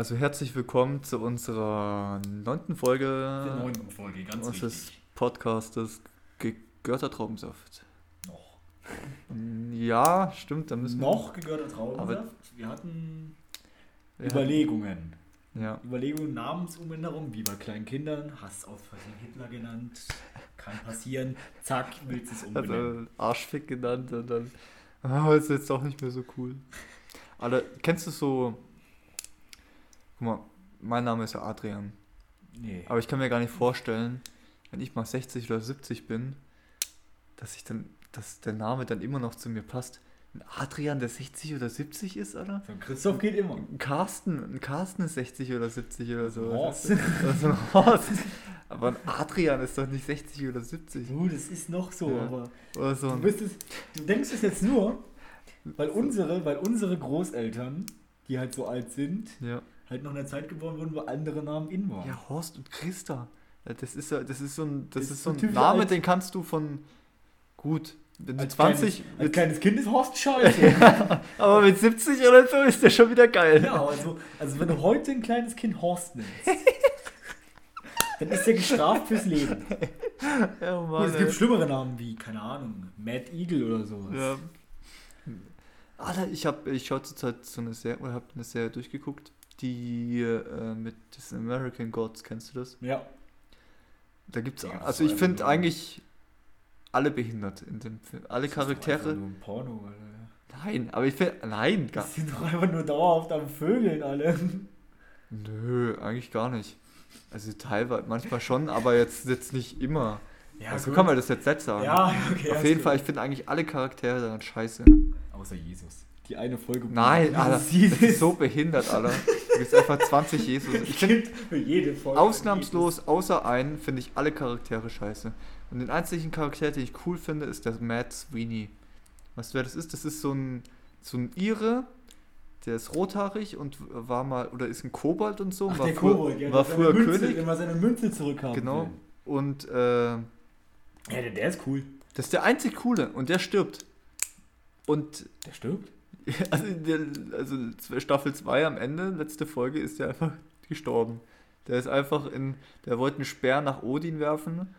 Also herzlich willkommen zu unserer neunten Folge Der neunten Folge, ganz unseres wichtig. Podcastes Gegörter Traubensaft. Noch. Ja, stimmt, da müssen Noch gegörter Traubensaft. Wir hatten wir. Überlegungen. Ja. Überlegungen, Namensumänderung, wie bei kleinen Kindern. Hast aus Versehen Hitler genannt. Kann passieren. Zack, willst du es umbenennen. Also Arschfick genannt und dann. Ah, ist jetzt auch nicht mehr so cool. Aber kennst du so. Guck mal, mein Name ist ja Adrian. nee. Aber ich kann mir gar nicht vorstellen, wenn ich mal 60 oder 70 bin, dass ich dann, dass der Name dann immer noch zu mir passt. Ein Adrian, der 60 oder 70 ist, oder? So, Christoph geht immer. Ein Carsten, ein Carsten ist 60 oder 70 oder so. Horst. Oder so ein Horst. Aber ein Adrian ist doch nicht 60 oder 70. Du, das ist noch so, Ja. aber Oder so du, ein, bist es, du denkst es jetzt nur, weil unsere, weil unsere Großeltern, die halt so alt sind, ja. Halt noch in der Zeit geboren wurden, wo andere Namen in waren. ja, Horst und Christa. Ja, Das ist, ja- das ist so ein, das Ist ist so ein Name, den kannst du von gut. Wenn du Als 20, kleines, als kleines Kind ist Horst scheiße. aber mit 70 oder so ist der schon wieder geil. Ja, also, also wenn du heute ein kleines Kind Horst nennst, dann ist der gestraft fürs Leben. Ja, Gut, Mann, es gibt ey. schlimmere Namen wie, keine Ahnung, Mad Eagle oder sowas. Ja. Alter, ich habe ich schaue zurzeit so eine Serie, oder habe eine Serie durchgeguckt, die äh, mit diesen American Gods, kennst du das? Ja. Da gibt's, Ja, also ich finde eigentlich alle behindert in dem Film. Alle Das ist Charaktere. Nur ein Porno, Alter. Nein, aber ich finde, nein, gar, Die sind doch einfach nur dauerhaft am Vögeln alle. nö, eigentlich gar nicht. Also teilweise, manchmal schon, aber jetzt, jetzt nicht immer. Ja, also gut. kann man das jetzt nicht sagen. Ja, okay. Auf jeden du- Fall, ich finde eigentlich alle Charaktere daran scheiße. Außer Jesus. Die eine Folge. Nein, Alter, das ist so behindert, Alter. Du bist einfach 20 Jesus. Ich finde, jede Folge. Ausnahmslos, außer einen, finde ich alle Charaktere scheiße. Und den einzigen Charakter, den ich cool finde, ist der Matt Sweeney. Weißt du, wer das ist? Das ist so ein, so ein Ire, der ist rothaarig und war mal, oder ist ein Kobold und so. Ach, war der früher, Kobold, ja, war der früher Münze, König. Man seine Münze zurückhaben Genau. will. Und äh, Ja, der, der ist cool. das ist der einzig Coole. Und der stirbt. Und Der stirbt? also, der, also Staffel 2 am Ende, letzte Folge, ist der einfach gestorben. Der ist einfach in, der wollte einen Speer nach Odin werfen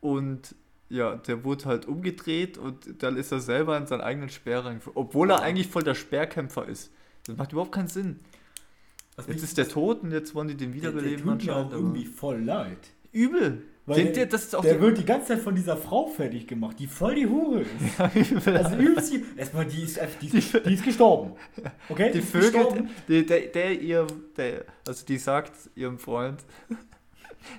und ja, der wurde halt umgedreht und dann ist er selber in seinen eigenen Speer reingefallen. Obwohl er eigentlich voll der Speerkämpfer ist. Das macht überhaupt keinen Sinn. Was Jetzt ist der tot und jetzt wollen die den der, der wiederbeleben tut mir auch irgendwie voll leid. Übel. Weil der- der, Der wird die ganze Zeit von dieser Frau fertig gemacht, die voll die Hure ist. Also übelst die, erstmal die ist, die, ist, die ist gestorben. Okay? Die ist Vögel, gestorben. der, der, der ihr, der, also die sagt ihrem Freund,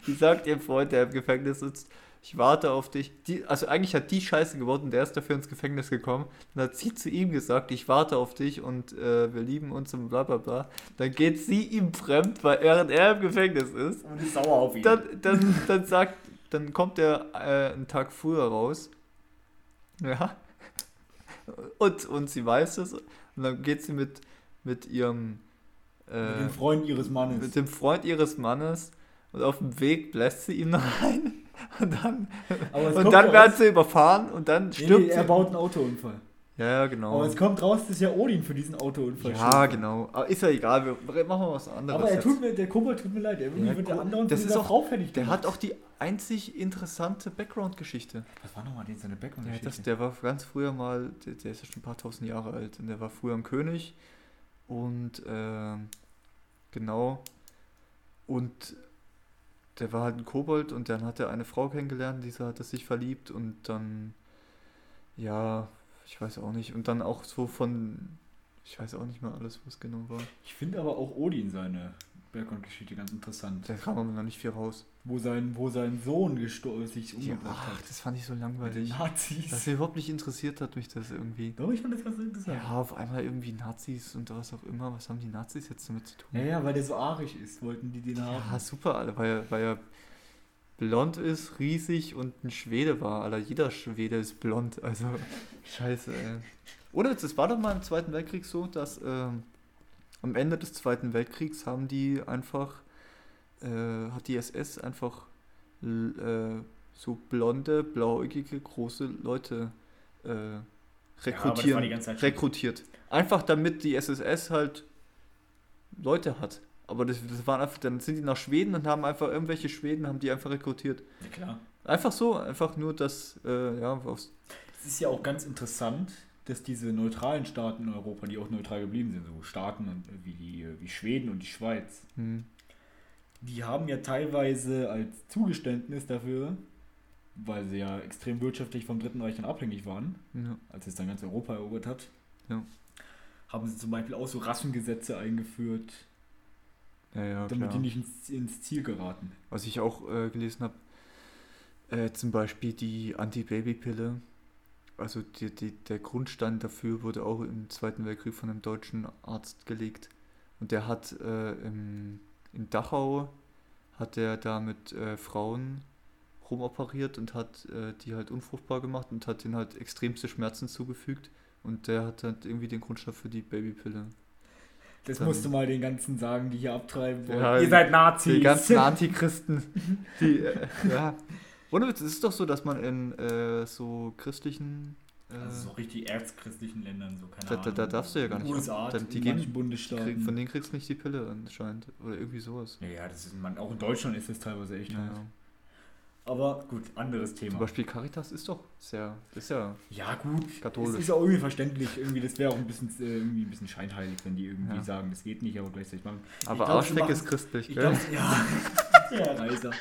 die sagt ihrem Freund, der im Gefängnis sitzt, ich warte auf dich. Die, also eigentlich hat die Scheiße geworden, der ist dafür ins Gefängnis gekommen. Dann hat sie zu ihm gesagt, ich warte auf dich und äh, wir lieben uns und bla bla bla. Dann geht sie ihm fremd, weil während er im Gefängnis ist. Und ist sauer auf ihn. Dann, dann, dann sagt, dann kommt er äh, einen Tag früher raus. Ja. Und, und sie weiß es. Und dann geht sie mit, mit ihrem äh, Mit dem Freund ihres Mannes. mit dem Freund ihres Mannes und auf dem Weg bläst sie ihm noch ein. Und dann, und dann raus- werden sie überfahren und dann Nee, stirbt nee, er sie. baut einen Autounfall. Ja, ja, genau. Aber es kommt raus, dass ja Odin für diesen Autounfall ja, schuld genau. Aber ist ja egal, wir machen mal was anderes. Aber er tut mir, der Kobold tut mir leid. Er Ja, wird der andauernd das ist auch- fertig Der hat auch die einzig interessante Background-Geschichte. Was war nochmal seine Ja, Background-Geschichte? das, der war ganz früher mal, der, der ist ja schon ein paar tausend Jahre alt und der war früher ein König und ähm, genau und der war halt ein Kobold und dann hat er eine Frau kennengelernt, dieser hat sich verliebt und dann ja, ich weiß auch nicht und dann auch so von, ich weiß auch nicht mehr alles, was genau war. Ich finde aber auch Odin seine Background-Geschichte ganz interessant. Da kam aber noch nicht viel raus. Wo sein, wo sein Sohn gestor- sich Ja, umgebracht ach, hat. das fand ich so langweilig. Nazis. Das überhaupt nicht interessiert hat mich das irgendwie. Doch, ich fand das ganz interessant. Ja, auf einmal irgendwie Nazis und was auch immer. Was haben die Nazis jetzt damit zu tun? Ja, ja, weil der so arisch ist, wollten die den Ja, haben. super, Alter, weil er, weil er blond ist, riesig und ein Schwede war. Alter, jeder Schwede ist blond. Also, scheiße, ey. Oder es war doch mal im Zweiten Weltkrieg so, dass ähm, am Ende des Zweiten Weltkriegs haben die einfach, äh, hat die SS einfach äh, so blonde, blauäugige, große Leute äh, das rekrutieren, die ganze Zeit schon. rekrutiert. Einfach damit die SSS halt Leute hat. Aber das, das waren einfach, dann sind die nach Schweden und haben einfach irgendwelche Schweden, haben die einfach rekrutiert. Ja, klar. Einfach so, einfach nur das, äh, ja, aufs, Es ist ja auch ganz interessant, dass diese neutralen Staaten in Europa, die auch neutral geblieben sind, so Staaten und, wie, die, wie Schweden und die Schweiz, hm, die haben ja teilweise als Zugeständnis dafür, weil sie ja extrem wirtschaftlich vom Dritten Reich dann abhängig waren, ja, als es dann ganz Europa erobert hat, Ja. haben sie zum Beispiel auch so Rassengesetze eingeführt, ja, damit klar. die nicht ins, ins Ziel geraten. Was ich auch äh, gelesen habe, äh, zum Beispiel die Anti-Baby-Pille. Also die, die, der Grundstein dafür wurde auch im Zweiten Weltkrieg von einem deutschen Arzt gelegt. Und der hat äh, im, in Dachau, hat er da mit äh, Frauen rumoperiert und hat äh, die halt unfruchtbar gemacht und hat denen halt extremste Schmerzen zugefügt. Und der hat halt irgendwie den Grundstoff für die Babypille. Das Dann- musst du mal den ganzen sagen, die hier abtreiben wollen. Ja, Ihr seid Nazis. Die ganzen Antichristen, die, äh, ja. Ohne Witz, es ist doch so, dass man in äh, so christlichen, äh, Also so richtig erzchristlichen Ländern, so keine Da- da- Ahnung. da darfst du ja gar nicht USA. Dann- die manchen Bundesstaaten. von denen kriegst du nicht die Pille anscheinend. Oder irgendwie sowas. ja, ja, das ist, man, auch in Deutschland ist das teilweise echt Ja. Aber gut, anderes Zum Thema. Beispiel Caritas ist doch sehr, ist ja Ja, gut. Katholisch. Ist auch irgendwie verständlich. Irgendwie, das wäre auch ein bisschen, äh, irgendwie ein bisschen scheinheilig, wenn die irgendwie Ja. sagen, das geht nicht, aber gleichzeitig machen. aber glaub, Arschleck ist christlich, Ich gell? glaube, ja. ja, Reiser.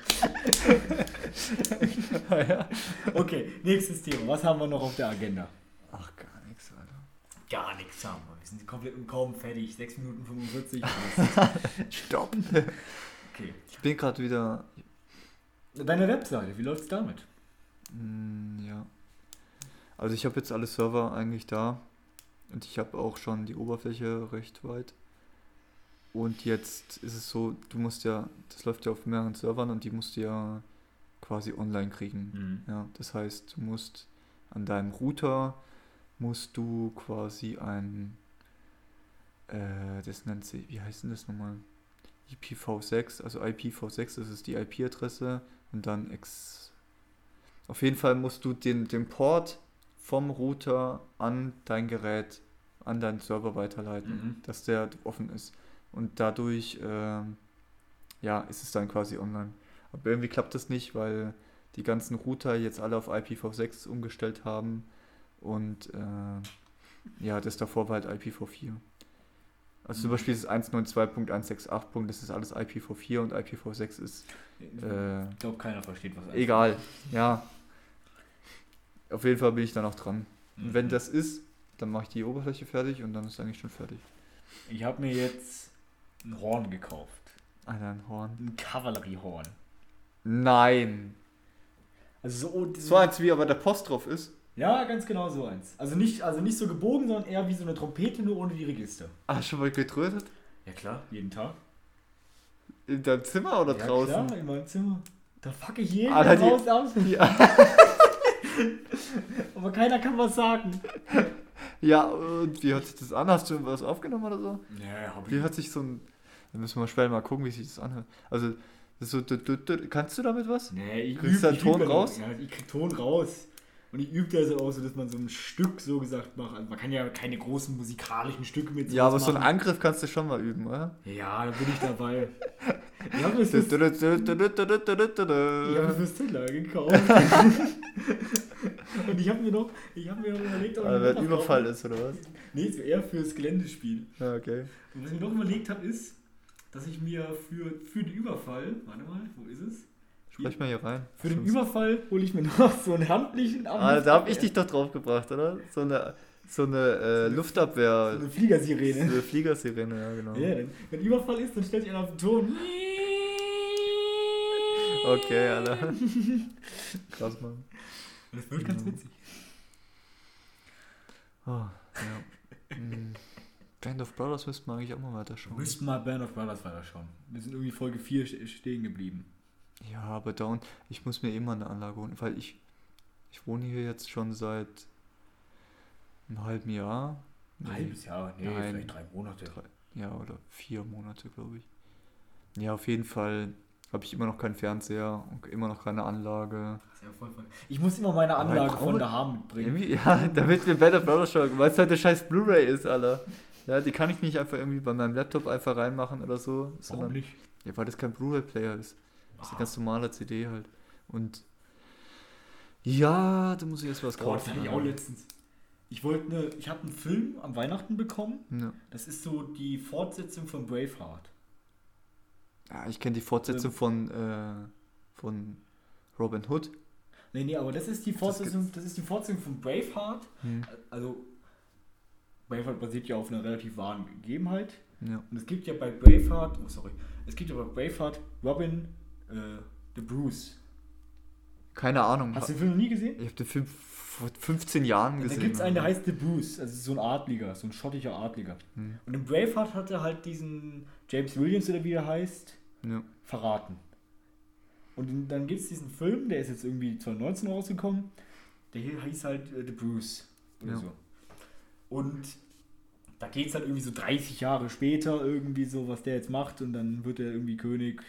ja. Okay, nächstes Thema. Was haben wir noch auf der Agenda? Ach, gar nichts, Alter. Gar nichts haben wir. Wir sind komplett und kaum fertig. 6 Minuten 45. Stopp! okay. Ich bin gerade wieder, Deine Webseite, wie läuft's damit? mm, ja. Also ich habe jetzt alle Server eigentlich da. Und ich habe auch schon die Oberfläche recht weit. Und jetzt ist es so, du musst ja, das läuft ja auf mehreren Servern und die musst du ja quasi online kriegen. Mhm. Ja, das heißt, du musst an deinem Router musst du quasi ein, äh, das nennt sich, wie heißt denn das nochmal? IPv6, also IPv6, das ist die IP-Adresse und dann X. Auf jeden Fall musst du den, den Port vom Router an dein Gerät, an deinen Server weiterleiten, Mhm. dass der offen ist. Und dadurch, ähm, ja, ist es dann quasi online. Aber irgendwie klappt das nicht, weil die ganzen Router jetzt alle auf IPv6 umgestellt haben und äh, ja, das davor war halt IPv4. Also zum Mhm. Beispiel das 192.168. Das ist alles IPv4 und IPv6 ist äh, Ich glaube, keiner versteht, was egal. Ja. Auf jeden Fall bin ich dann auch dran. Mhm. Und wenn das ist, dann mache ich die Oberfläche fertig und dann ist eigentlich schon fertig. Ich habe mir jetzt ein Horn gekauft. Alter, ein Horn. Ein Kavalleriehorn. Nein. Also so, So eins wie aber der Post drauf ist. Ja, ganz genau so eins. Also nicht, also nicht so gebogen, sondern eher wie so eine Trompete, nur ohne die Register. Ah, schon mal getrötet? Ja klar, jeden Tag. In deinem Zimmer oder ja, draußen? Klar, in meinem Zimmer. Da fuck ich jeden Alter, die- raus ab. Ja. Aber keiner kann was sagen. ja, und wie hört sich das an? Hast du was aufgenommen oder so? Ja, hab Wie hört sich so ein. Da müssen wir später mal gucken, wie sich das anhört. Also, so. Kannst du damit was? Nee, ich Kriegst üb- einen ich Ton da- raus? Ja, ich krieg Ton raus. Und ich übe das auch so, dass man so ein Stück so gesagt macht. Also man kann ja keine großen musikalischen Stücke mit so Ja, aber machen. so einen Angriff kannst du schon mal üben, oder? Ja, da bin ich dabei. ich habe mir fürs Teller gekauft. Und ich habe mir noch, ich habe mir noch überlegt, ob also, ich. Weil Überfall ist, oder was? Nee, so eher fürs Geländespiel. Ah, okay. Und was ich mir noch überlegt habe, ist, dass ich mir für, für den Überfall, warte mal, wo ist es? Sprech mal hier rein. Für den Überfall hole ich mir noch so einen handlichen Ah, da hab ich dich doch drauf gebracht, oder? So eine, so eine äh, So Luftabwehr. eine Fliegersirene. Eine Fliegersirene, ja, genau. Ja, dann, wenn Überfall ist, dann stellt sich einer auf den Ton. Okay, Alter. Krass, Mann. Das wird ganz Mhm. witzig. Oh, ja. Hm. Band of Brothers müssten wir eigentlich auch mal weiter Wir schauen. müssten mal Band of Brothers weiterschauen. Wir sind irgendwie Folge 4 ste- stehen geblieben. Ja, aber down. Ich muss mir immer eine Anlage holen, weil ich, ich wohne hier jetzt schon seit einem halben Jahr. Ein halbes Jahr? Nee, Nein. vielleicht drei Monate. Drei, ja, oder vier Monate, glaube ich. Ja, auf jeden Fall habe ich immer noch keinen Fernseher und immer noch keine Anlage. Ja voll voll- Ich muss immer meine Anlage von brauche- daheim mitbringen. Ja, damit wir Band of Brothers schauen, weil es halt der scheiß Blu-ray ist, Alter. Ja, die kann ich nicht einfach irgendwie bei meinem Laptop einfach reinmachen oder so. Warum Sondern, nicht? ja, weil das kein Blu-ray-Player ist. Das ist Ah. eine ganz normale CD halt. Und ja, da muss ich erst was das kaufen. hatte ich auch letztens. Ich wollte ne, ich habe einen Film am Weihnachten bekommen. ja. Das ist so die Fortsetzung von Braveheart. ja, ich kenne die Fortsetzung von, äh, von Robin Hood. Nee, nee, aber das ist die Fortsetzung, das ist die Fortsetzung von Braveheart. Hm. Also Braveheart basiert ja auf einer relativ wahren Gegebenheit. Ja. Und es gibt ja bei Braveheart, oh sorry, es gibt ja bei Braveheart Robin äh, the Bruce. Keine Ahnung. Hast du den Film noch nie gesehen? Ich habe den Film vor 15 Jahren Da gesehen. gibt es einen, der heißt The Bruce, also so ein Adliger, so ein schottischer Adliger. Hm. Und in Braveheart hat er halt diesen James Williams oder wie er heißt, Ja. verraten. Und dann gibt es diesen Film, der ist jetzt irgendwie 2019 rausgekommen, der hier hieß halt äh, The Bruce oder Ja. so. Und da geht es halt irgendwie so 30 Jahre später irgendwie so, was der jetzt macht und dann wird er irgendwie König.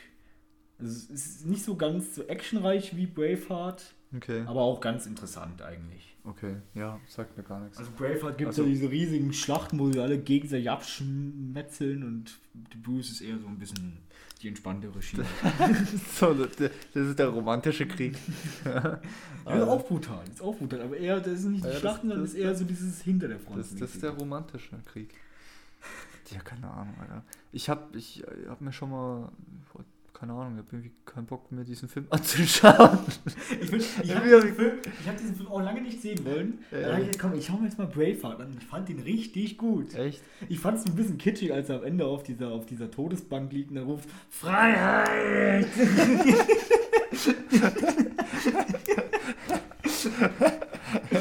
Also es ist nicht so ganz so actionreich wie Braveheart, Okay. aber auch ganz interessant eigentlich. Okay. Ja, sagt mir gar nichts. Also Braveheart gibt es Also- ja diese riesigen Schlachten, wo sie alle gegenseitig abschmetzeln und The Bruce ist eher so ein bisschen die entspanntere Schiene. so, das, das ist der romantische Krieg. Ja, ist auch brutal, ist auch brutal, aber eher, das ist nicht die Ja, Schlachten, sondern das- ist eher so dieses hinter der Front. Das, das ist der romantische Krieg. Ja, keine Ahnung, Alter. Ich hab, ich äh, hab mir schon mal, keine Ahnung, ich hab irgendwie keinen Bock mehr, diesen Film anzuschauen. ich will- ich habe diesen, Film- ich hab diesen Film auch lange nicht sehen wollen. Ja, Dann hab ich gedacht, komm, ich schau mir jetzt mal Braveheart an. Ich fand den richtig gut. Echt? Ich fand es ein bisschen kitschig, als er am Ende auf dieser, auf dieser Todesbank liegt und er ruft Freiheit!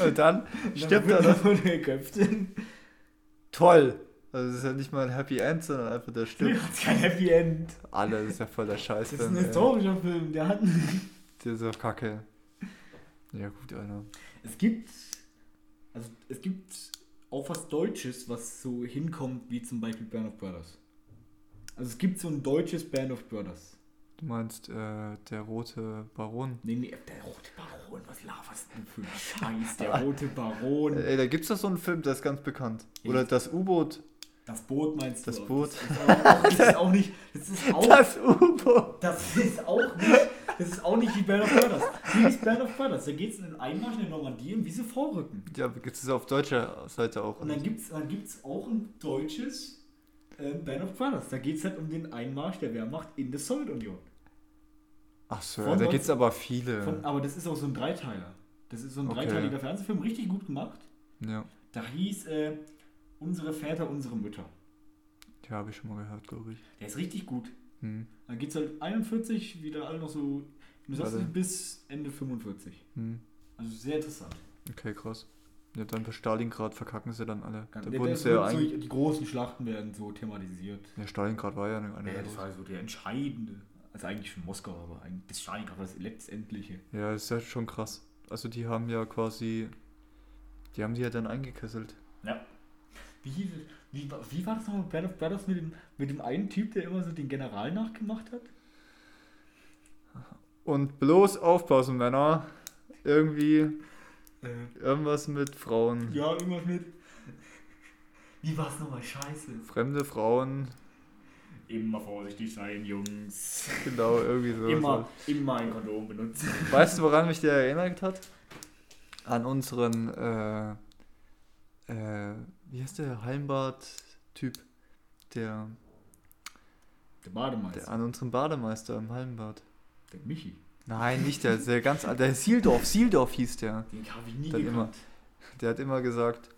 Und dann stirbt er wurde er geköpft. Toll! Also, das ist ja nicht mal ein Happy End, sondern einfach der Der stirbt. hat kein Happy End. Alle, das ist ja voll der Scheiß. Das ist ein historischer Film. Der hat Der ist doch kacke. Ja, gut, Alter. Es gibt, also es gibt auch was Deutsches, was so hinkommt, wie zum Beispiel Band of Brothers. Also es gibt so ein deutsches Band of Brothers. Du meinst, äh, der rote Baron? Nee, nee, der rote Baron, was laberst du für ein Scheiß, der rote Baron. Ey, da gibt's doch so einen Film, der ist ganz bekannt. Oder das U-Boot. Das Boot meinst du? Das Boot. Das ist auch nicht, das ist auch, Das U-Boot! das ist auch nicht, das ist auch nicht wie Band of Brothers. Wie ist Band of Brothers? Da geht es in den Einmarsch in der Normandie und wie sie vorrücken. Ja, gibt es auf deutscher Seite auch. Und dann gibt es dann gibt's auch ein deutsches äh, Band of Brothers. Da geht es halt um den Einmarsch der Wehrmacht in der Sowjetunion. Ach so, Von da 19 gibt's aber viele. Von, aber das ist auch so ein Dreiteiler. Das ist so ein Okay. dreiteiliger Fernsehfilm, richtig gut gemacht. ja, Da hieß äh, Unsere Väter, unsere Mütter. ja habe ich schon mal gehört, glaube ich. Der ist richtig gut. Hm. Da geht es halt 41, wieder alle noch so du sagst, Warte. bis Ende 45. Hm. Also sehr interessant. Okay, krass. Ja, dann bei Stalingrad verkacken sie dann alle. Ganz- da wurden sie ja so, die großen Schlachten werden so thematisiert. Ja, Stalingrad war ja eine. eine Ja, das war so der entscheidende. Also eigentlich schon Moskau, aber eigentlich das Stalingrad war das letztendliche. ja, das ist ja schon krass. Also die haben ja quasi. Die haben die ja dann eingekesselt. Ja. Wie, wie, wie war das nochmal mit Band of Brothers mit dem, mit dem einen Typ, der immer so den General nachgemacht hat? Und bloß aufpassen, Männer. Irgendwie Äh, irgendwas mit Frauen. ja, irgendwas mit. Wie war es nochmal? Scheiße. Fremde Frauen. Immer vorsichtig sein, Jungs. Genau, irgendwie so. Immer, immer ein Kondom benutzen. Weißt du, woran mich der erinnert hat? An unseren, äh, äh, wie heißt der Hallenbad-Typ? Der, Der Bademeister. der, an unseren Bademeister im Hallenbad. Der Michi. Nein, nicht der, der ganz alte, der Sieldorf, Sieldorf hieß der. Den habe ich nie Dann gekannt. Der hat immer gesagt,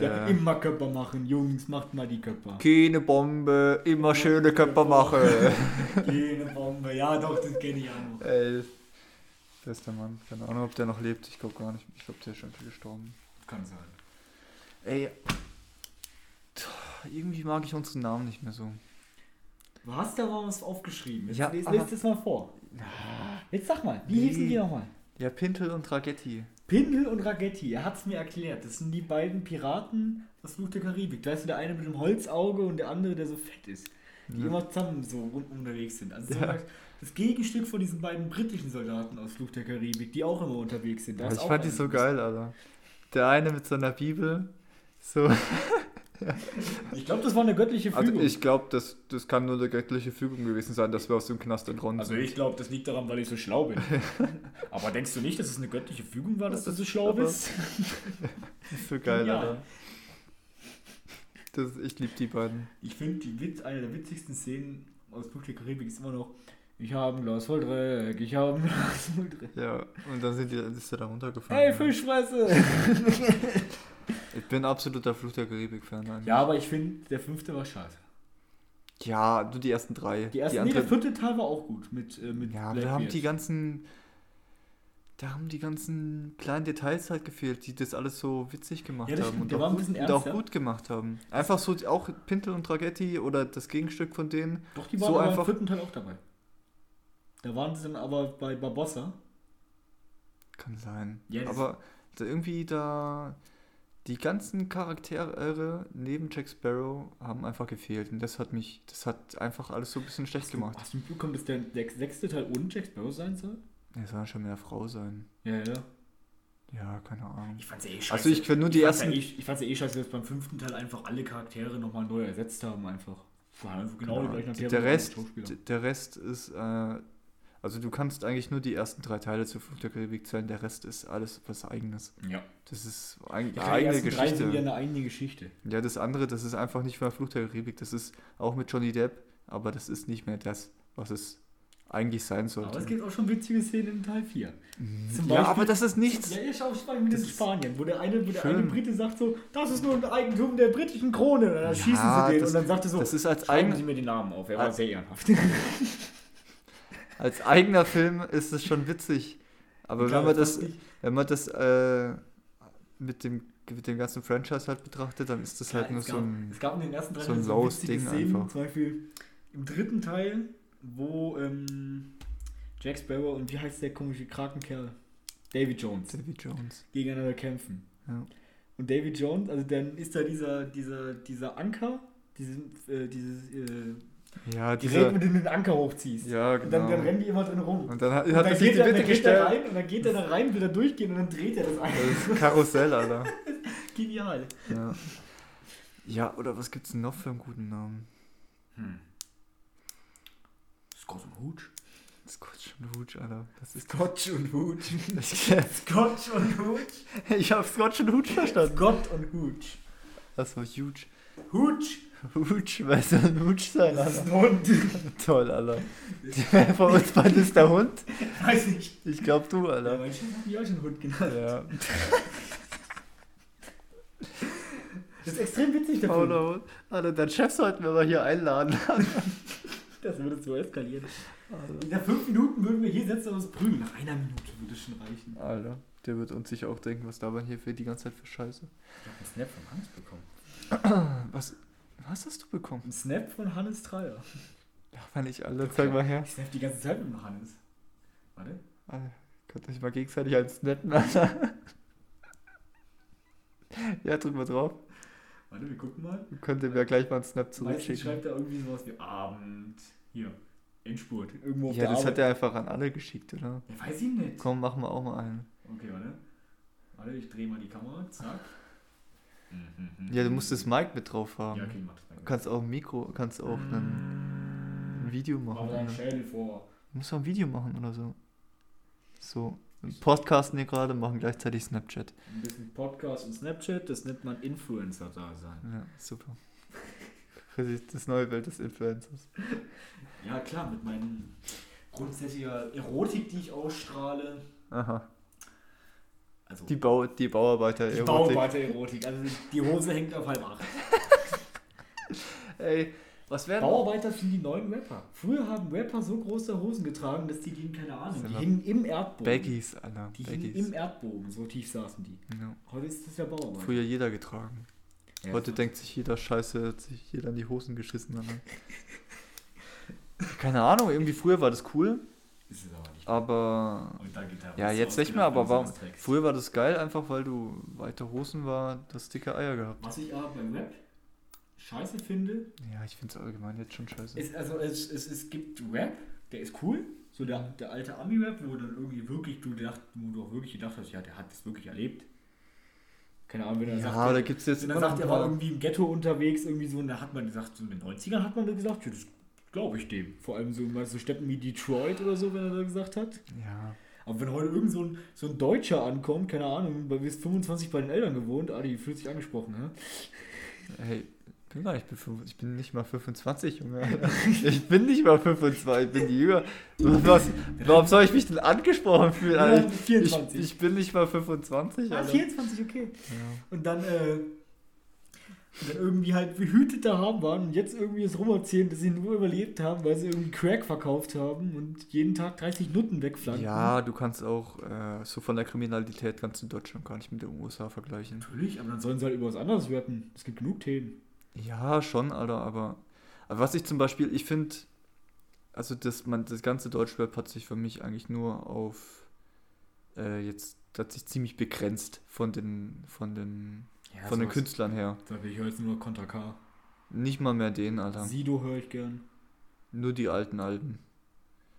Der hat äh, immer Körper machen. Jungs, macht mal die Körper. keine Bombe, immer schöne Köpfe machen. Jene Bombe. Ja, doch, das kenne ich auch noch. Ey, bester Mann. Keine Ahnung, ob der noch lebt. Ich glaube gar nicht. Ich glaube, der ist schon gestorben. Kann sein. Ey, irgendwie mag ich unseren Namen nicht mehr so. Du hast da mal was aufgeschrieben. Jetzt Ja, les, aber- lest es mal vor. Jetzt sag mal, wie hießen die Nee. nochmal? Ja, Pintel und Ragetti. Pindel und Ragetti, er hat es mir erklärt. Das sind die beiden Piraten aus Fluch der Karibik. Da ist der eine mit dem Holzauge und der andere, der so fett ist. Die Ja. immer zusammen so rund unterwegs sind. Also so Ja. das Gegenstück von diesen beiden britischen Soldaten aus Fluch der Karibik, die auch immer unterwegs sind. Da ich fand die so geil, Alter. Der eine mit seiner Bibel, so, Ich glaube, das war eine göttliche Also Fügung. ich glaube, das, das kann nur eine göttliche Fügung gewesen sein, dass wir aus dem Knast entronnen Also sind. ich glaube, das liegt daran, weil ich so schlau bin. Aber denkst du nicht, dass es eine göttliche Fügung war, dass du so schlau bist? Das ist so geil, Ja. Alter. Das, ich liebe die beiden. Ich finde, die Witz, eine der witzigsten Szenen aus Flucht der Karibik ist immer noch, ich habe ein Glas voll Dreck, ich habe ein Glas voll Dreck. Ja, und dann sind die, ist er da runtergefallen. Hey, Fischfresse! Ich bin absoluter Fluch der Karibik-Fan. Ja, aber ich finde, der fünfte war scheiße. Ja, nur die ersten drei. Die erste, die nee, der vierte Teil war auch gut mit, äh, mit Ja, aber da haben die ganzen. Da haben die ganzen kleinen Details halt gefehlt, die das alles so witzig gemacht Ja, haben und, auch gut, bisschen und auch ernster. gut gemacht haben. Einfach so, auch Pintel und Tragetti oder das Gegenstück von denen. Doch, die waren so einfach- im vierten Teil auch dabei. Da waren sie dann aber bei Barbossa. Kann sein. Ja, das- aber da irgendwie da. Die ganzen Charaktere neben Jack Sparrow haben einfach gefehlt. Und das hat mich. Das hat einfach alles so ein bisschen schlecht gemacht. Hast du mitbekommen, dass der sech- sechste Teil ohne Jack Sparrow sein soll? Es soll schon mehr Frau sein. Ja, ja. Ja, keine Ahnung. Ich fand's ja eh scheiße. Also ich finde nur die ich ersten. Ja eh, ich fand's ja eh scheiße, dass beim fünften Teil einfach alle Charaktere nochmal neu ersetzt haben, einfach. War einfach genau die gleichen Charaktere der Rest, der Rest ist, äh, also du kannst eigentlich nur die ersten drei Teile zu Fluch der Karibik zählen, der Rest ist alles was eigenes. Ja. Das ist eigentlich eine eigene ersten drei sind ja Geschichte. eine eigene Geschichte. Ja, das andere, das ist einfach nicht mehr Fluch der Karibik, das ist auch mit Johnny Depp, aber das ist nicht mehr das, was es eigentlich sein sollte. Aber es gibt auch schon witzige Szenen in Teil 4. Zum ja, Beispiel- aber das ist nichts. Ja, ich schau mal mit Das in Spanien, wo der eine, wo der schön. eine Brite sagt so, das ist nur ein Eigentum der britischen Krone. Und dann Ja, schießen sie den das- und dann sagt er so, das ist als schreiben eigen- Sie mir die Namen auf. Er war sehr ehrenhaft. Als eigener Film ist es schon witzig. Aber Klar, wenn man das nicht- wenn man das äh, mit, dem, mit dem ganzen Franchise halt betrachtet, dann ist das halt Ja, nur es so gab, ein. Es gab in den ersten drei so ein witzige Ding Szenen, einfach. Zum Beispiel im dritten Teil, wo ähm, Jack Sparrow und wie heißt der komische Krakenkerl? David Jones Davy Jones. gegeneinander kämpfen. Ja. Und David Jones, also dann ist da dieser, dieser, dieser Anker, diese, äh, dieses äh, Ja, Gerät, dieser. mit dem du den Anker hochziehst. Ja, Und dann, dann genau. rennen die immer drin rum. Und dann hat, Und hat dann er sich geht die er, Bitte dann geht er gestellt. rein und dann geht er da rein, will er durchgehen und dann dreht er das ein. Das ist Karussell, Alter. Genial. Ja. ja, oder was gibt's denn noch für einen guten Namen? Hm. Scott und Hooch. Scotch und Hooch, Alter. Das ist Scotch und Hooch. Ich, Scotch und Hooch. ich hab Scotch und Hooch verstanden. Scott und Hooch. Das war huge. Hooch. Hooch, weil es ein Hooch sein, Das ist Alter. ein Hund. Toll, Alter. Wer von uns beiden ist der Hund? Weiß nicht. Ich glaub du, Ja, Alter. Chef hat mich auch schon Hund genannt. Ja. Das ist extrem witzig, der Oh Film. no. Alter, deinen Chef sollten wir mal hier einladen. Das würde so eskalieren. In der fünf Minuten würden wir hier setzen und uns prügeln. Nach einer Minute würde es schon reichen. Alter, der wird uns sicher auch denken, was da man hier für die ganze Zeit für Scheiße. Ich habe einen Snap von Hannes bekommen. Was, was hast du bekommen? Ein Snap von Hannes Dreier. Ja, wenn ich alle, zeig mal her. Ich snap die ganze Zeit mit dem Hannes. Warte. Alter, könnt euch mal gegenseitig als netten, Alter. Ja, drück mal drauf. Warte, wir gucken mal. Könnt ihr mir gleich mal einen Snap Meistens zurückschicken. schreibt er irgendwie sowas wie Abend. Hier. Endspurt. Irgendwo auf Ja, der das Arbeit. hat er einfach an alle geschickt, oder? Ja, weiß ich nicht. Komm, machen wir auch mal einen. Okay, warte. Warte, ich drehe mal die Kamera. Zack. Mhm, Ja, du musst das Mic mit drauf haben. Ja, okay, mach das kannst auch ein Mikro, kannst auch ein, ein Video Mach machen. deinen Oder? Schädel vor. Du musst auch ein Video machen oder so. So. Podcasten hier gerade, machen gleichzeitig Snapchat. Ein bisschen Podcast und Snapchat, das nennt man Influencer da sein. Ja, super. Das neue Welt des Influencers. Ja, klar, mit meinen grundsätzlicher Erotik, die ich ausstrahle. Aha. Also Die, Bau, die Bauarbeiter die Bauarbeiter-Erotik. Also die Hose hängt auf halb acht. Ey, was werden Bauarbeiter sind die neuen Rapper. Früher haben Rapper so große Hosen getragen, dass die gingen, keine Ahnung, die hingen im Erdboden. Baggies, Alter. Die hingen Baggies. im Erdboden, so tief saßen die. Ja. Heute ist das ja Bauarbeiter. Früher jeder getragen. Ja, Heute denkt sich jeder Scheiße, hat sich jeder in die Hosen geschissen. Alter. Keine Ahnung, irgendwie früher war das cool, ist es aber nicht. aber ja, jetzt nicht mehr, aber warum, früher war das geil, einfach weil du weite Hosen war, das dicke Eier gehabt. Was ich aber beim Rap scheiße finde, Ja, ich finde es allgemein jetzt schon scheiße. ist, also es, es, es gibt Rap, der ist cool, so der, der alte Ami-Rap, wo dann irgendwie wirklich du, gedacht, wo du auch wirklich gedacht hast, ja, der hat das wirklich erlebt. Keine Ahnung, wenn er Ja, sagt, da gibt es jetzt wenn er sagt, er war irgendwie im Ghetto unterwegs, irgendwie so, und da hat man gesagt, so in den 90ern hat man gesagt, ja, das glaube ich dem. Vor allem so in so Städten wie Detroit oder so, wenn er da gesagt hat. Ja. Aber wenn heute irgend so ein, so ein Deutscher ankommt, keine Ahnung, weil wir sind 25 bei den Eltern gewohnt, Adi fühlt sich angesprochen, ne? Hey, ich bin gar nicht, ich bin nicht mal 25, Junge. Ich bin nicht mal 25, ich bin jünger. Was, warum soll ich mich denn angesprochen fühlen? Alter? Ich, 24. ich bin nicht mal 25, Ah, Alter. 24, okay. Ja. Und dann, äh, und dann irgendwie halt behütete haben waren und jetzt irgendwie es rumerzählen, dass sie nur überlebt haben, weil sie irgendwie Crack verkauft haben und jeden Tag 30 Nutten wegflanken. Ja, du kannst auch äh, so von der Kriminalität kannst du Deutschland gar nicht mit den USA vergleichen. Natürlich, aber dann sollen sie halt über was anderes rappen. Es gibt genug Themen. Ja, schon, Alter, aber, aber was ich zum Beispiel, ich finde, also das, man, das ganze Deutschrap hat sich für mich eigentlich nur auf äh, jetzt hat sich ziemlich begrenzt von den von den Ja, von den Künstlern her. Da will ich höre jetzt nur Contra K. Nicht mal mehr den, Alter. Sido höre ich gern. Nur die alten Alben.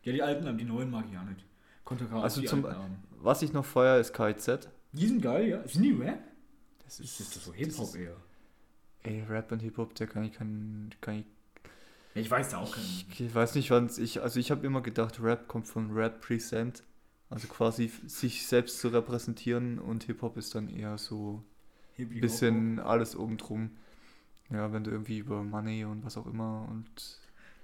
Ja, die alten Alben, die neuen mag ich auch nicht. Contra K Also die zum- alten Alben. Was ich noch feuer ist KZ. Die sind geil, ja. Sind die Rap? Das Ist das so das Hip-Hop ist- eher? Ey, Rap und Hip-Hop, der kann ich kann, kann ich Ja, ich weiß da auch keinen. Ich weiß nicht, wann ich, also ich habe immer gedacht, Rap kommt von Rap Present, also quasi sich selbst zu repräsentieren und Hip-Hop ist dann eher so bisschen alles oben drum. Ja, wenn du irgendwie über Money und was auch immer und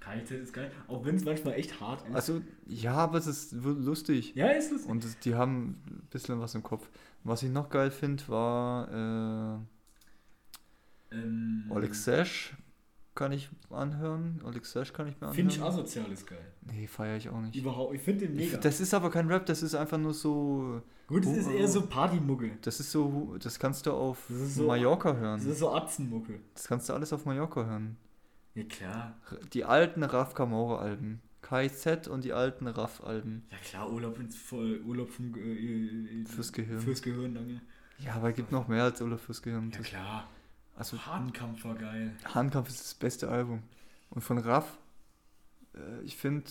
KZ ist geil, auch wenn es manchmal echt hart ist. also ja, aber es ist lustig ja, ist es. und es, die haben ein bisschen was im Kopf. Was ich noch geil finde, war Ähm, äh, Oleg Sash kann ich anhören. Oleg Sash kann ich mir anhören. Finde ich asozial ist geil. Nee, feiere ich auch nicht. Überhaupt, ich finde den mega. das ist aber kein Rap, das ist einfach nur so Gut, es ist eher so Partymucke. Das ist so, das kannst du auf Das so- Mallorca Das hören. ist so Atzenmucke. Das kannst du alles auf Mallorca hören. Ja, klar. Die alten Raf Camora Alben. KZ und die alten Raf Alben. Ja, klar, Urlaub, ins, voll, Urlaub vom, äh, äh, Fürs Gehirn. Fürs Gehirn, danke. Ja, aber es gibt noch mehr als Olaf fürs Gehirn. Ja, Das, klar. Also Hahnkampf war geil. Handkampf ist das beste Album. Und von Raff, äh, ich finde,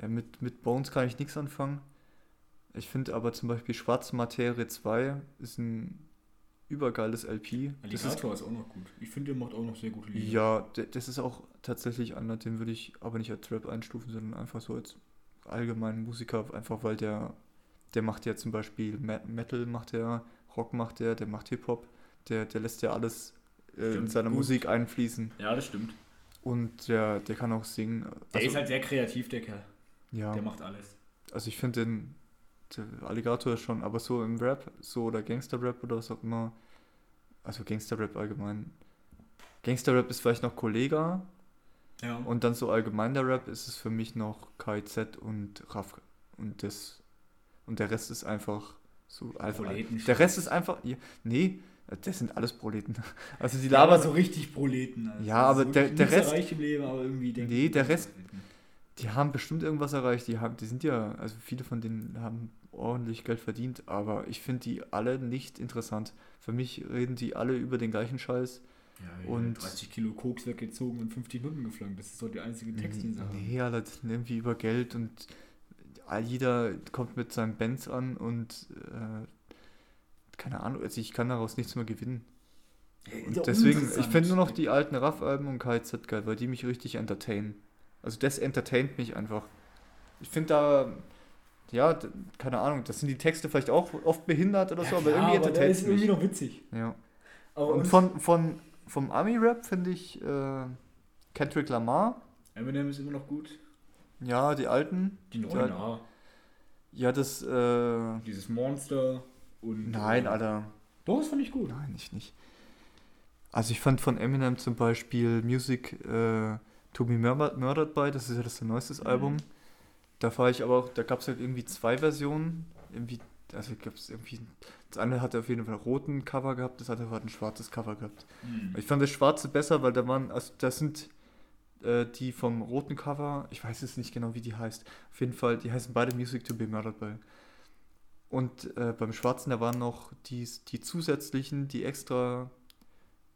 ja, mit, mit Bones kann ich nichts anfangen. Ich finde aber zum Beispiel Schwarze Materie 2 ist ein übergeiles LP. Das ist Alligator ist, auch noch gut. Ich finde, der macht auch noch sehr gute Lieder. Ja, das ist auch tatsächlich einer, den würde ich aber nicht als Rap einstufen, sondern einfach so als allgemeinen Musiker, einfach weil der, der macht ja zum Beispiel Me- Metal, macht der, Rock macht der, der macht Hip-Hop, der, der lässt ja alles äh, in seiner gut. Musik einfließen Ja, das stimmt. und der, der kann auch singen. Der Also, ist halt sehr kreativ, der Kerl. ja, Der macht alles. also ich finde den, der Alligator schon, aber so im Rap, so oder Gangster-Rap oder was auch immer, also Gangster-Rap allgemein. Gangster-Rap ist vielleicht noch Kollega, Ja. Und dann so allgemein der Rap ist es für mich noch KIZ und Raff. Und das und der Rest ist einfach so einfach. Der Rest ist einfach. Ja, nee, das sind alles Proleten. Also die ja, aber labern so richtig Proleten. Also. Ja, aber So der- der Rest- erreicht im Leben, aber irgendwie denken Nee, der Rest- die haben bestimmt irgendwas erreicht. Die haben, die sind ja, also viele von denen haben ordentlich Geld verdient, aber ich finde die alle nicht interessant. Für mich reden die alle über den gleichen Scheiß. Ja, Und- und 30 Kilo Koks weggezogen und 50 Minuten geflankt. Das ist doch der einzige Text, den sie haben. Nee, sind irgendwie über Geld und all- jeder kommt mit seinem Benz an und äh, keine Ahnung, also ich kann daraus nichts mehr gewinnen. Ja, Und deswegen, ich finde nur noch die alten Raff-Alben und KZ geil, weil die mich richtig entertainen. Also das entertaint mich einfach. Ich finde da, ja, keine Ahnung, das sind die Texte vielleicht auch oft behindert oder Ja, so, aber klar, irgendwie entertaint ist es irgendwie mich. noch witzig. Ja. Aber Und von, von, vom Ami-Rap finde ich äh, Kendrick Lamar, Eminem ist immer noch gut. ja, die alten. Die neuen, ja. Ja, das, äh, Dieses Monster und. nein, äh, Alter. Doch, das fand ich gut. Nein, ich nicht. Also ich fand von Eminem zum Beispiel Music äh, To Be Murdered, Murdered By, das ist ja das neueste Mhm. Album. Da war ich aber auch, da gab es halt irgendwie zwei Versionen. Irgendwie, also gab es irgendwie, das eine hatte auf jeden Fall einen roten Cover gehabt, das andere hat ein schwarzes Cover gehabt. Hm. Ich fand das schwarze besser, weil da waren, also das sind äh, die vom roten Cover, ich weiß jetzt nicht genau, wie die heißt. Auf jeden Fall, die heißen beide Music to be Murdered by. Und äh, beim schwarzen, da waren noch die, die zusätzlichen, die extra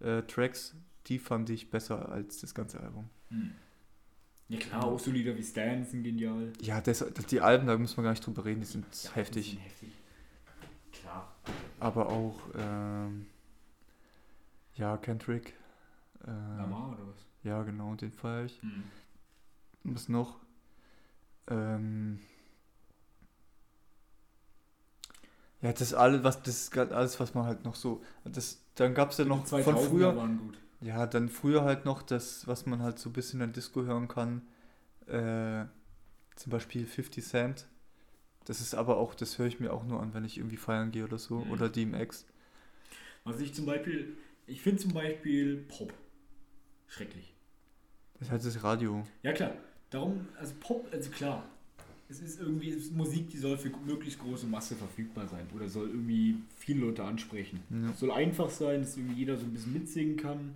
äh, Tracks, die fand ich besser als das ganze Album. Hm. Ja klar, auch so Lieder wie Stan sind genial. Ja, das, das, die Alben, da muss man gar nicht drüber reden, die sind Ja, heftig. die sind heftig. Klar. aber auch, ähm, ja, Kendrick. Äh, Lamar oder was? ja, genau, den feiere ich. Hm. Was noch? Ähm, ja, das ist alles, was, das alles, was man halt noch so. Das, dann gab es ja noch von 2000er früher. waren gut. Ja, dann früher halt noch das, was man halt so ein bisschen in der Disco hören kann. Äh, zum Beispiel 50 Cent. Das ist aber auch, das höre ich mir auch nur an, wenn ich irgendwie feiern gehe oder so. Mhm. Oder DMX. Was ich zum Beispiel, ich finde zum Beispiel Pop schrecklich. Das ist halt das Radio. Ja klar, darum, also Pop, also klar, es ist irgendwie es ist Musik, die soll für möglichst große Masse verfügbar sein oder soll irgendwie viele Leute ansprechen. Ja. Es soll einfach sein, dass irgendwie jeder so ein bisschen mitsingen kann.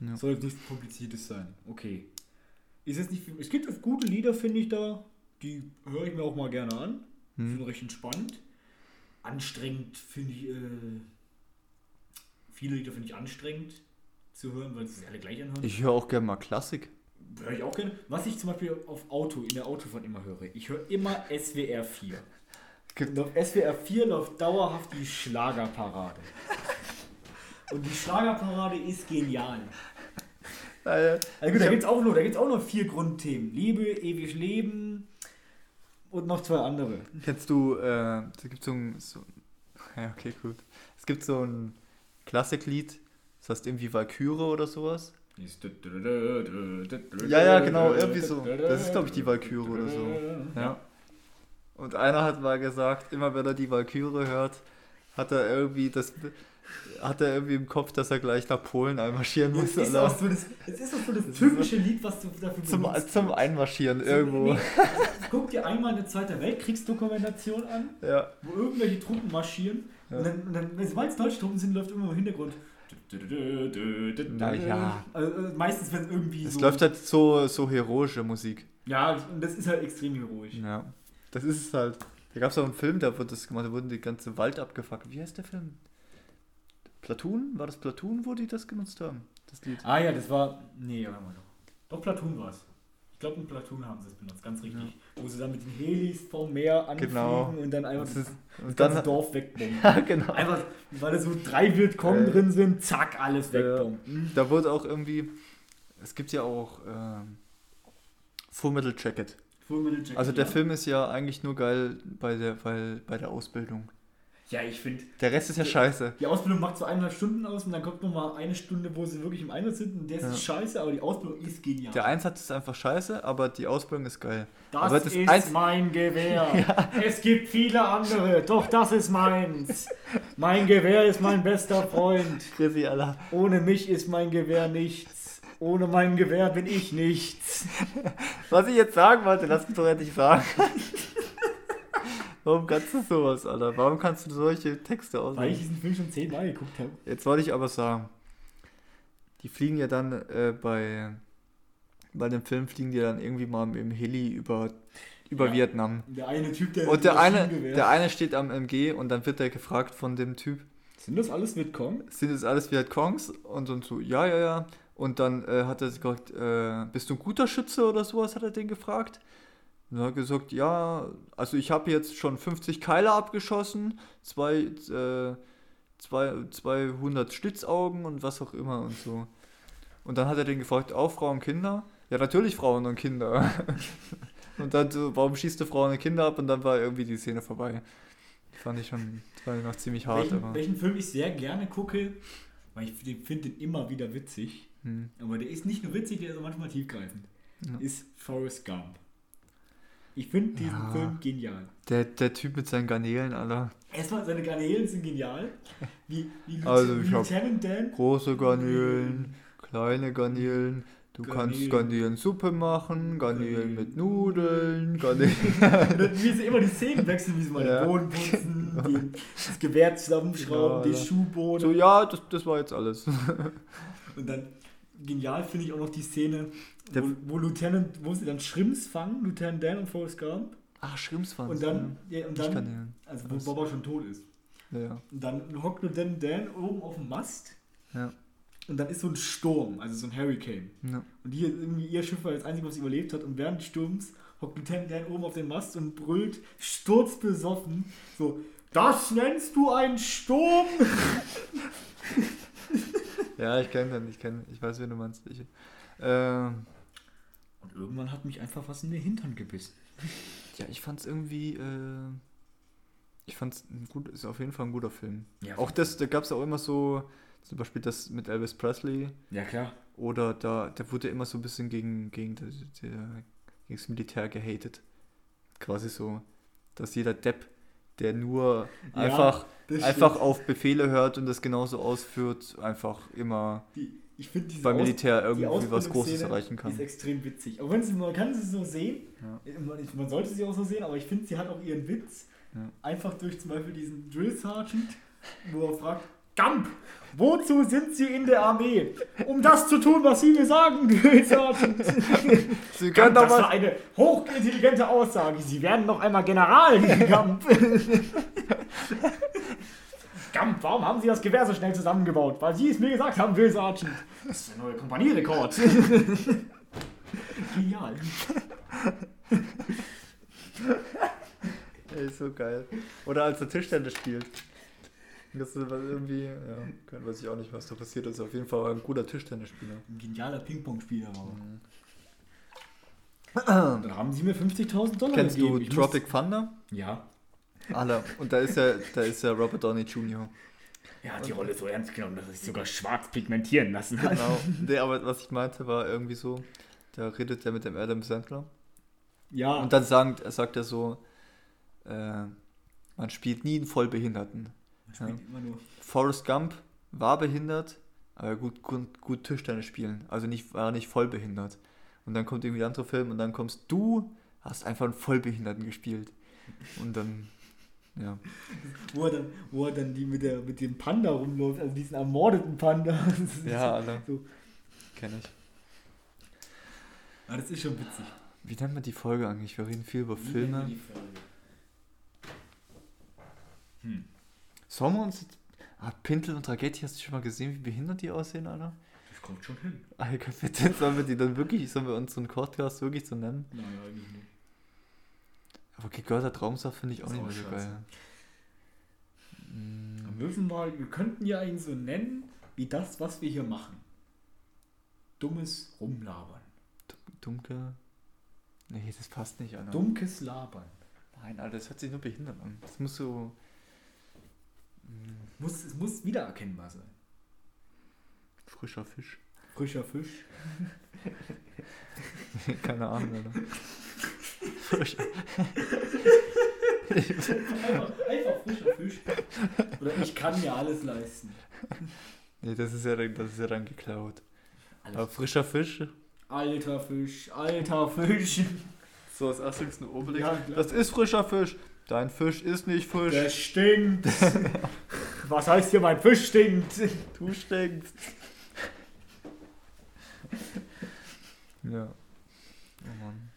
Ja. Soll nichts Kompliziertes sein. Okay. Ist jetzt nicht, es gibt gute Lieder, finde ich da, die höre ich mir auch mal gerne an. Hm. Sind recht entspannt. Anstrengend finde ich, äh, viele Lieder finde ich anstrengend zu hören, weil sie sich alle gleich anhören. Ich höre auch gerne mal Klassik. Höre ich auch gerne. Was ich zum Beispiel auf Auto, in der Autofahrt immer höre, ich höre immer SWR 4. Gibt- Und auf SWR 4 läuft dauerhaft die Schlagerparade. Und die Schlagerparade ist genial. Äh, Also gut, da gibt es auch, noch- da gibt's auch noch vier Grundthemen. Liebe, ewig Leben und noch zwei andere. Kennst du, äh, da gibt so ein, so, ja, okay, gut. Es gibt so ein Klassiklied, das heißt irgendwie Valkyrie oder sowas. Ja, ja, genau, irgendwie so. Das ist, glaub ich, die Walküre oder so. Ja. Und einer hat mal gesagt, immer wenn er die Valkyrie hört, hat er irgendwie das, hat er irgendwie im Kopf, dass er gleich nach Polen einmarschieren Es muss. ist, Alter. auch so das, es ist auch so das typische Lied, was du dafür Zum, benutzt. zum Einmarschieren So, irgendwo. nee, Guck dir einmal eine Zweite Weltkriegsdokumentation an, Ja. wo irgendwelche Truppen marschieren. Ja. Und dann, und dann wenn es deutsche Truppen sind, läuft immer im Hintergrund. Naja. Also, äh, meistens, wenn es irgendwie Es so. läuft halt so, so heroische Musik. Ja, und das ist halt extrem heroisch. Ja. Das ist es halt. Da gab es auch einen Film, da wurde das gemacht, da wurden die ganze Wald abgefuckt. Wie heißt der Film? Platoon? War das Platoon, wo die das genutzt haben? Das Lied. Ah ja, das war. Nee, warte mal doch. Doch, Platoon war es. Ich glaube, in Platoon haben sie es benutzt, ganz richtig. Wo sie dann mit den Helis vom Meer anfliegen Genau. und dann einfach Das ist, das ganze dann, Dorf wegbomben. ja, genau. Einfach, weil da so drei Wildkommen Äh. drin sind, zack, alles wegbomben. Da wurde auch irgendwie, es gibt ja auch ähm, Full Metal Jacket. Full Metal Jacket, Also der ja. Film ist ja eigentlich nur geil bei der, weil, bei der Ausbildung. Ja, ich finde, Der Rest ist ja scheiße. die Ausbildung macht so eineinhalb Stunden aus und dann kommt nochmal eine Stunde, wo sie wirklich im Einsatz sind und der Ja. ist scheiße, aber die Ausbildung ist genial. Der Einsatz ist einfach scheiße, aber die Ausbildung ist geil. Das, das ist Eins- mein Gewehr. Es gibt viele andere, doch das ist meins. Mein Gewehr ist mein bester Freund. Chrissy, Alter. Ohne mich ist mein Gewehr nichts. Ohne mein Gewehr bin ich nichts. Was ich jetzt sagen wollte, lass mich doch endlich sagen. Warum kannst du sowas, Alter? Warum kannst du solche Texte Weil ich diesen Film schon zehnmal geguckt habe. Jetzt wollte ich aber sagen, die fliegen ja dann äh, bei, bei dem Film fliegen die dann irgendwie mal im Heli über, über Ja. Vietnam. Der eine Typ, der Und der eine, der eine steht am MG und dann wird er gefragt von dem Typ, Sind das alles Vietcong? sind das alles Vietcongs? Und dann so, ja, ja, ja. Und dann äh, hat er gesagt, äh, bist du ein guter Schütze oder sowas, hat er den gefragt. Und er hat gesagt, ja, also ich habe jetzt schon 50 Keile abgeschossen, zwei, äh, zwei, 200 Schlitzaugen und was auch immer und so. Und dann hat er den gefragt, auch Frauen und Kinder? Ja, natürlich Frauen und Kinder. und dann so, warum schießt du Frauen und Kinder ab? Und dann war irgendwie die Szene vorbei. Fand ich schon, ich noch ziemlich hart. Welchen, aber, welchen Film ich sehr gerne gucke, weil ich finde den immer wieder witzig. hm. Aber der ist nicht nur witzig, der ist auch manchmal tiefgreifend. Ja. Ist Forrest Gump. Ich finde diesen Ja. Film genial. Der, der Typ mit seinen Garnelen, Alter. Erstmal, seine Garnelen sind genial. Wie, wie, Also, ich Lieutenant Dan. Große Garnelen, kleine Garnelen. Du kannst Garnelen. Garnelensuppe machen, Garnelen mit Nudeln, Garnelen. Wie sie immer die Szenen wechseln, wie sie mal Ja. den Boden putzen, die, das Gewehr zusammenschrauben, Ja, die ja. Schuhbohnen. So, ja, das, das war jetzt alles. Und dann genial finde ich auch noch die Szene, Der- wo, wo Lieutenant, wo sie dann Schrimps fangen, Lieutenant Dan und Forrest Gump. Ach, Schrimps waren Und dann, ja, und dann Garnelen. also wo? Boba schon tot ist. Ja, ja. Und dann hockt Lieutenant Dan oben auf dem Mast Ja. und dann ist so ein Sturm, also so ein Hurricane. ja. Und hier irgendwie ihr Schiff war das einzige, was überlebt hat. Und während des Sturms hockt Lieutenant Dan oben auf dem Mast und brüllt sturzbesoffen. So, Das nennst du einen Sturm? Ja, ich kenne den, ich kenne, ich weiß, wen du meinst. Ich, ähm, Und irgendwann hat mich einfach was in den Hintern gebissen. ja, ich fand's irgendwie, äh, ich fand's ein gut, ist auf jeden Fall ein guter Film. Ja, auch das, da gab's auch immer so, zum Beispiel das mit Elvis Presley, Ja, klar. oder da, da wurde immer so ein bisschen gegen, gegen, der, der, gegen das Militär gehatet. Quasi so, dass jeder Depp, der nur Ja, einfach, einfach auf Befehle hört und das genauso ausführt, einfach immer Die, ich diese beim Aus- Militär die irgendwie was Großes erreichen kann. Ist extrem witzig. Auch wenn sie, man kann sie so sehen, Ja. man, man sollte sie auch so sehen, aber ich finde, sie hat auch ihren Witz. Ja. Einfach durch zum Beispiel diesen Drill Sergeant, wo er fragt, Gump, wozu sind Sie in der Armee? Um das zu tun, was Sie mir sagen, Sergeant. Sie Gump, können doch das war mal. eine hochintelligente Aussage. Sie werden noch einmal General, Gump. Gump, warum haben Sie das Gewehr so schnell zusammengebaut? Weil Sie es mir gesagt haben, Drill Sergeant. Das ist der neue Kompanierekord. Genial. Ey, so geil. Oder als er Tischtennis spielt. Das ist irgendwie, ja, weiß ich auch nicht, was da passiert ist. Auf jeden Fall war ein guter Tischtennisspieler. Ein genialer Ping-Pong-Spieler war Mhm. dann haben sie mir 50.000 Dollar Kennst gegeben. du Ich Tropic Thunder? Muss, ja. Alle. Und da ist ja, da ist ja Robert Downey Jr. Er hat die Rolle so ernst genommen, dass er sich sogar schwarz pigmentieren lassen hat. Genau. nee, aber was ich meinte, war irgendwie so, da redet er mit dem Adam Sandler. Ja, Und dann sagt, sagt er so, äh, man spielt nie einen Vollbehinderten. Nur. Forrest Gump war behindert, aber gut, gut, gut Tischtennis spielen. Also nicht, war nicht vollbehindert. Und dann kommt irgendwie der andere Film und dann kommst du, hast einfach einen Vollbehinderten gespielt. Und dann, ja. Wo er dann, wo er dann die mit, der, mit dem Panda rumläuft, also diesen ermordeten Panda. Ja, alle. So. Kenne ich. Ah, das ist schon witzig. Wie nennt man die Folge eigentlich? Wir reden viel über Filme. Hm. Sollen wir uns. Ah, Pintel und Ragetti, hast du schon mal gesehen, wie behindert die aussehen, Alter? Das kommt schon hin. Alter, bitte, sollen wir die dann wirklich, sollen wir unseren Podcast wirklich so nennen? Nein, eigentlich nicht. Aber gegörter Traumsaft finde ich auch nicht mehr so geil. Wir müssen mal, wir könnten ja ihn so nennen, wie das, was wir hier machen. Dummes Rumlabern. Dunkel. Nee, das passt nicht, Alter. Dummkes Labern. Nein, Alter, das hört sich nur behindert an. Das muss so. Muss, es muss wiedererkennbar sein. frischer Fisch. Frischer Fisch. Keine Ahnung, Alter. Frischer. Einfach, einfach frischer Fisch. Oder ich kann mir alles leisten. Nee, das ist ja, dann- das ist ja dann geklaut. Alles. Aber frischer Fisch. Alter Fisch, alter Fisch. So aus Asterix und Obelix. Ja, das ist frischer Fisch. Dein Fisch ist nicht frisch. Der stinkt. Was heißt hier, mein Fisch stinkt? Du stinkst. ja. Oh Mann.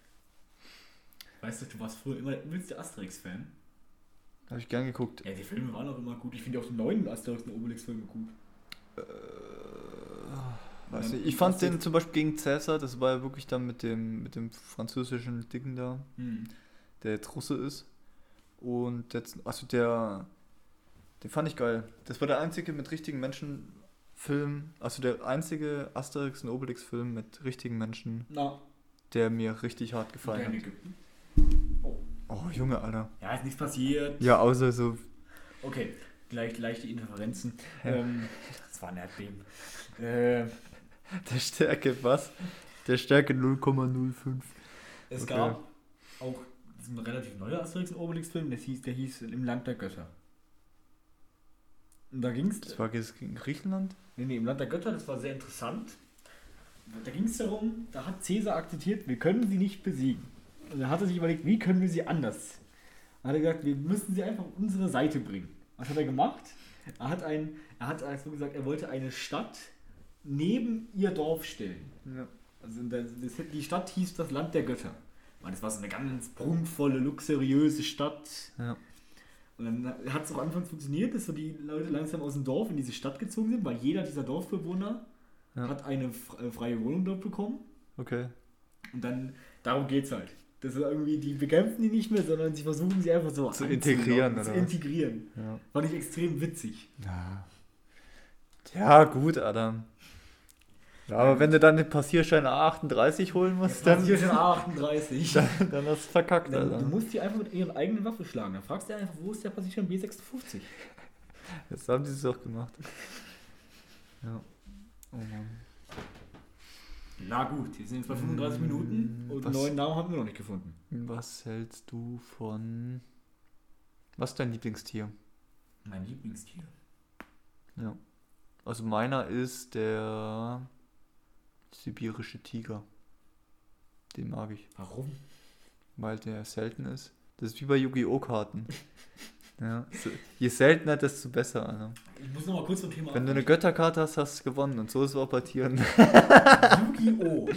Weißt du, du warst früher immer der übelste Asterix-Fan. Habe ich gern geguckt. Ja, die Filme waren auch immer gut. Ich finde auch die neuen Asterix und Obelix-Filme gut. Äh, weiß nicht. Ich fand den zum Beispiel gegen Cäsar, das war ja wirklich dann mit dem, mit dem französischen Dicken da, Hm. der jetzt Russe ist. Und jetzt, also der, den fand ich geil. Das war der einzige mit richtigen Menschenfilm, also der einzige Asterix und Obelix Film mit richtigen Menschen, Na, der mir richtig hart gefallen in hat. Ägypten. Oh, Junge, Alter. Ja, ist nichts passiert. Ja, außer so, Okay, gleich leichte Interferenzen. Ja. Ähm, das war ein Erdbeben. Äh, der Stärke, was? Der Stärke 0,05. es Okay. gab auch ist ein relativ neuer Asterix und Obelix-Film, der hieß, der hieß Im Land der Götter. Und da ging es. Das war gegen Griechenland? Nee, nee, im Land der Götter, das war sehr interessant. Da ging es darum, da hat Cäsar akzeptiert, wir können sie nicht besiegen. Und er hatte sich überlegt, wie können wir sie anders? Dann hat er gesagt, wir müssen sie einfach auf unsere Seite bringen. Was hat er gemacht? Er hat ein, er hat also gesagt, er wollte eine Stadt neben ihr Dorf stellen. Ja. Also das, das, die Stadt hieß das Land der Götter. Und das war so eine ganz prunkvolle, luxuriöse Stadt. Ja. Und dann hat es auch anfangs funktioniert, dass so die Leute langsam aus dem Dorf in diese Stadt gezogen sind, weil jeder dieser Dorfbewohner Ja. hat eine äh, freie Wohnung dort bekommen. Okay. Und dann, darum geht es halt. Das ist irgendwie, die bekämpfen die nicht mehr, sondern sie versuchen sie einfach so Zu integrieren, Zu oder was? integrieren. Ja. Fand ich extrem witzig. Ja. Ja, gut, Adam. Ja, aber wenn du dann den Passierschein A38 holen musst, Dann schon A38. dann, dann hast du verkackt, Dann, Alter. du musst die einfach mit ihren eigenen Waffe schlagen. Dann fragst du einfach, wo ist der Passierschein B56? Jetzt haben sie es auch gemacht. Ja. Oh Mann. Na gut, wir sind jetzt bei 35 Minuten und einen neuen Namen haben wir noch nicht gefunden. Was hältst du von. Was ist dein Lieblingstier? Mein Lieblingstier. Ja. Also meiner ist der sibirische Tiger. Den mag ich, Warum? weil der selten ist. Das ist wie bei Yu-Gi-Oh! Karten. ja. so- Je seltener, desto besser, Alter. Ich muss noch mal kurz zum Thema Wenn du eine Götterkarte hast, hast du gewonnen. Und so ist es auch bei Tieren. Yu-Gi-Oh!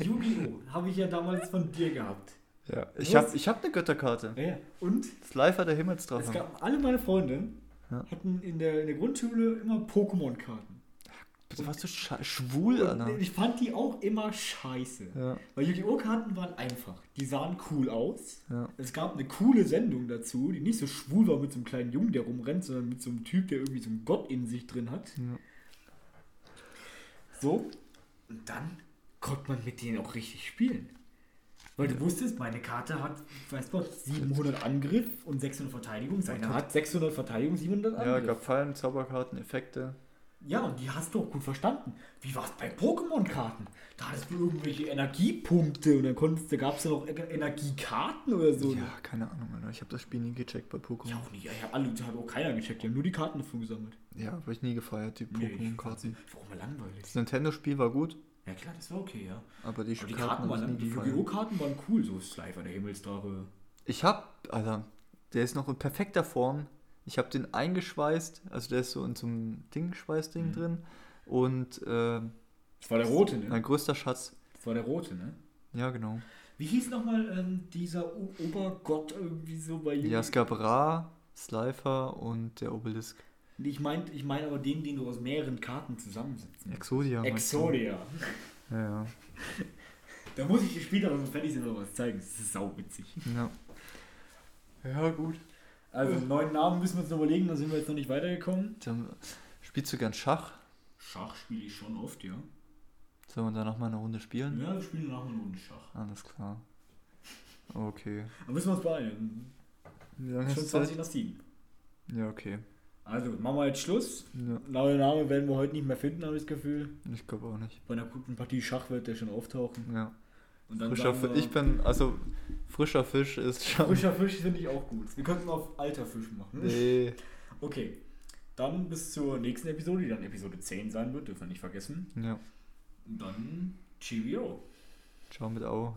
Yu-Gi-Oh! Habe ich ja damals von dir gehabt. Ja. Ich habe ich hab eine Götterkarte. Ja. Und Das Leifer der es Himmelsdrache. gab alle meine Freunde Ja. hatten in der, in der Grundschule immer Pokémon-Karten. Bitte warst du scha- schwul, Alter. Ich fand die auch immer scheiße. Ja, Weil Yu-Gi-Oh! Karten waren einfach. Die sahen cool aus. ja. Es gab eine coole Sendung dazu, die nicht so schwul war mit so einem kleinen Jungen, der rumrennt, sondern mit so einem Typ, der irgendwie so einen Gott in sich drin hat. Ja. So. Und dann konnte man mit denen auch richtig spielen. Weil du wusstest, meine Karte hat, weiß Gott, 700 Angriff und 600 Verteidigung. Seine hat 600 Verteidigung, 700 Ja, Angriff. gab Fallen, Zauberkarten, Effekte. Ja, und die hast du auch gut verstanden. Wie war es bei Pokémon-Karten? Da hattest du irgendwelche Energiepunkte und dann konntest, da gab es ja noch Energiekarten oder so. Ja, keine Ahnung, Alter. Ich habe das Spiel nie gecheckt bei Ich Pokémon. auch nicht. Ich hab alle, hat auch keiner gecheckt. Die haben nur die Karten davon gesammelt. Ja, habe ich nie gefeiert, die Nee, ich Pokémon-Karten. Warum mal langweilig? Das Nintendo-Spiel war gut, Ja klar, das war okay, ja. aber die, Aber die Karten, Karten hab waren, ich nie die. Yu-Gi-Oh! Karten waren cool, so Slifer, der Himmelsdrache. Ich hab, Alter, der ist noch in perfekter Form. Ich habe den eingeschweißt, also der ist so in so einem Ding-Schweißding Mhm. drin. Und äh, Das war der rote, ne? mein größter Schatz. Das war der rote, ne? Ja, genau. Wie hieß nochmal ähm, dieser O Obergott irgendwie so bei Yu-Gi-Oh! Ja, es gab Ra, Slifer und der Obelisk. Ich meine ich mein aber den, den du aus mehreren Karten zusammensetzt. Exodia. meinst du? Exodia. Ja, ja. Da muss ich dir später, wenn wir fertig sind, noch was zeigen. Das ist sau witzig. Ja. Ja, gut. Also, einen neuen Namen müssen wir uns noch überlegen, da sind wir jetzt noch nicht weitergekommen. Dann, spielst du gern Schach? Schach spiele ich schon oft, ja. Sollen wir da nochmal eine Runde spielen? Ja, wir spielen nachher eine Runde Schach. Alles klar. Okay. Da müssen wir uns beeilen. Wie lange Schon hast du 20 Zeit? nach 7. Ja, okay. Also, machen wir jetzt Schluss. Ja, Neue Name werden wir heute nicht mehr finden, habe ich das Gefühl. ich glaube auch nicht. Bei einer guten Partie Schach wird der schon auftauchen. Ja. Und dann Frischer wir- ich bin, also frischer Fisch ist schon. Frischer Fisch finde ich auch gut. Wir könnten auf alter Fisch machen. Nee. Okay. Dann bis zur nächsten Episode, die dann Episode 10 sein wird, dürfen wir nicht vergessen. Ja. Und dann Cheerio. Ciao mit Au.